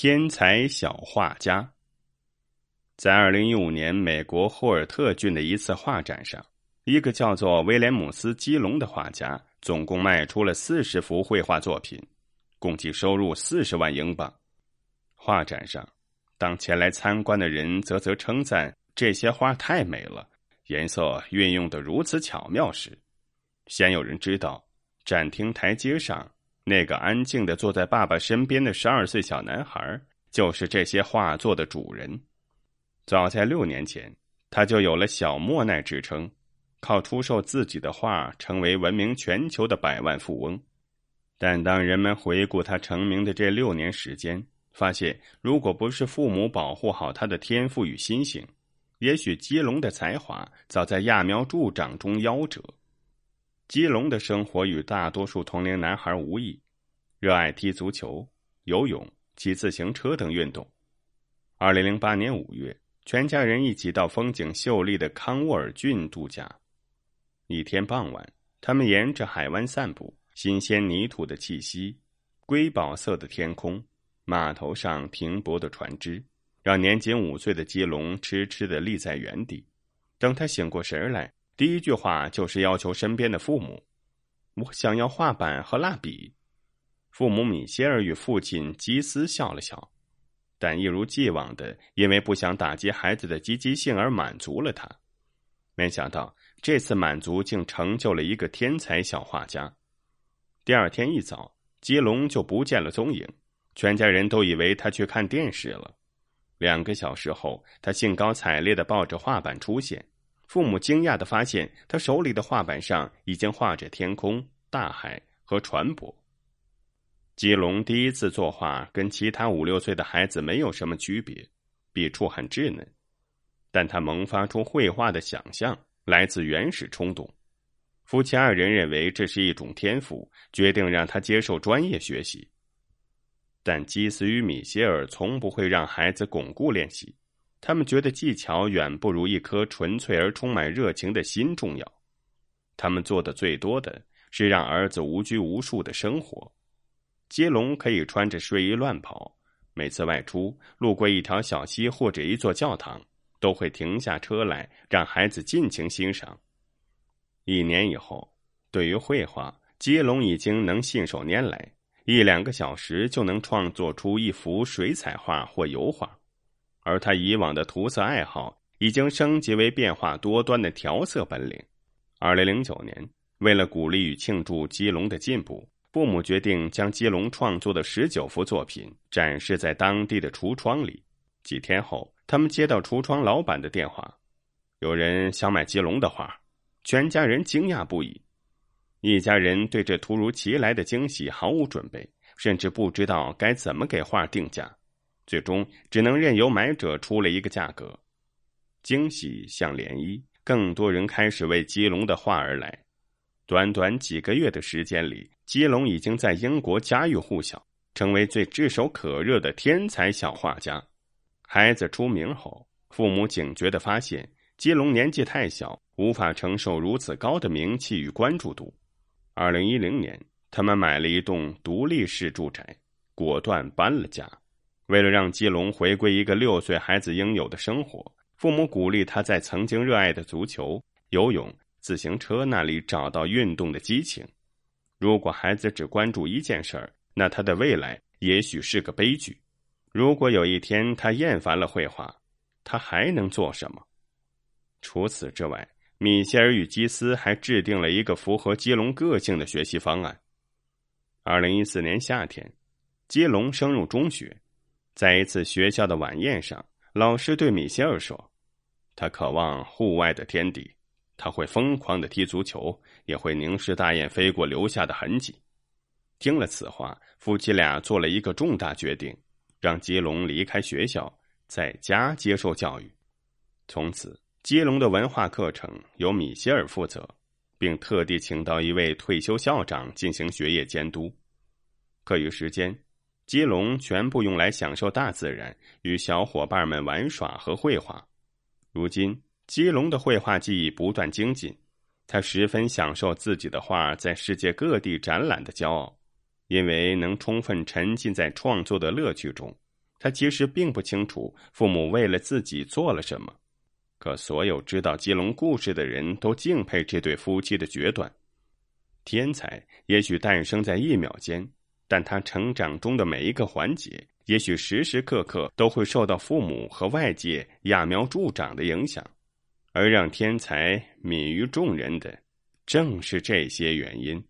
天才小画家。在二零一五年美国霍尔特郡的一次画展上，一个叫做威廉姆斯·基隆的画家，总共卖出了四十幅绘画作品，共计收入四十万英镑。画展上，当前来参观的人啧啧称赞这些画太美了，颜色运用的如此巧妙时，鲜有人知道展厅台阶上。那个安静的坐在爸爸身边的十二岁小男孩，就是这些画作的主人。早在六年前，他就有了“小莫奈”之称，靠出售自己的画成为闻名全球的百万富翁。但当人们回顾他成名的这六年时间，发现如果不是父母保护好他的天赋与心性，也许基隆的才华早在揠苗助长中夭折。基隆的生活与大多数同龄男孩无异，热爱踢足球、游泳、骑自行车等运动。二零零八年五月，全家人一起到风景秀丽的康沃尔郡度假。一天傍晚，他们沿着海湾散步，新鲜泥土的气息、瑰宝色的天空、码头上停泊的船只，让年仅五岁的基隆痴痴的立在原地。等他醒过神来。第一句话就是要求身边的父母：“我想要画板和蜡笔。”父母米歇尔与父亲基斯笑了笑，但一如既往的，因为不想打击孩子的积极性而满足了他。没想到这次满足竟成就了一个天才小画家。第二天一早，基隆就不见了踪影，全家人都以为他去看电视了。两个小时后，他兴高采烈的抱着画板出现。父母惊讶的发现，他手里的画板上已经画着天空、大海和船舶。基隆第一次作画，跟其他五六岁的孩子没有什么区别，笔触很稚嫩，但他萌发出绘画的想象来自原始冲动。夫妻二人认为这是一种天赋，决定让他接受专业学习。但基斯与米歇尔从不会让孩子巩固练习。他们觉得技巧远不如一颗纯粹而充满热情的心重要。他们做的最多的是让儿子无拘无束的生活。接龙可以穿着睡衣乱跑，每次外出路过一条小溪或者一座教堂，都会停下车来让孩子尽情欣赏。一年以后，对于绘画，接龙已经能信手拈来，一两个小时就能创作出一幅水彩画或油画。而他以往的涂色爱好已经升级为变化多端的调色本领。二零零九年，为了鼓励与庆祝基隆的进步，父母决定将基隆创作的十九幅作品展示在当地的橱窗里。几天后，他们接到橱窗老板的电话，有人想买基隆的画，全家人惊讶不已。一家人对这突如其来的惊喜毫无准备，甚至不知道该怎么给画定价。最终只能任由买者出了一个价格，惊喜像涟漪，更多人开始为基隆的画而来。短短几个月的时间里，基隆已经在英国家喻户晓，成为最炙手可热的天才小画家。孩子出名后，父母警觉的发现，基隆年纪太小，无法承受如此高的名气与关注度。二零一零年，他们买了一栋独立式住宅，果断搬了家。为了让基隆回归一个六岁孩子应有的生活，父母鼓励他在曾经热爱的足球、游泳、自行车那里找到运动的激情。如果孩子只关注一件事儿，那他的未来也许是个悲剧。如果有一天他厌烦了绘画，他还能做什么？除此之外，米歇尔与基斯还制定了一个符合基隆个性的学习方案。二零一四年夏天，基隆升入中学。在一次学校的晚宴上，老师对米歇尔说：“他渴望户外的天地，他会疯狂的踢足球，也会凝视大雁飞过留下的痕迹。”听了此话，夫妻俩做了一个重大决定，让基隆离开学校，在家接受教育。从此，基隆的文化课程由米歇尔负责，并特地请到一位退休校长进行学业监督。课余时间。基隆全部用来享受大自然，与小伙伴们玩耍和绘画。如今，基隆的绘画技艺不断精进，他十分享受自己的画在世界各地展览的骄傲，因为能充分沉浸在创作的乐趣中，他其实并不清楚父母为了自己做了什么。可所有知道基隆故事的人都敬佩这对夫妻的决断。天才也许诞生在一秒间，但他成长中的每一个环节，也许时时刻刻都会受到父母和外界揠苗助长的影响。而让天才泯于众人的，正是这些原因。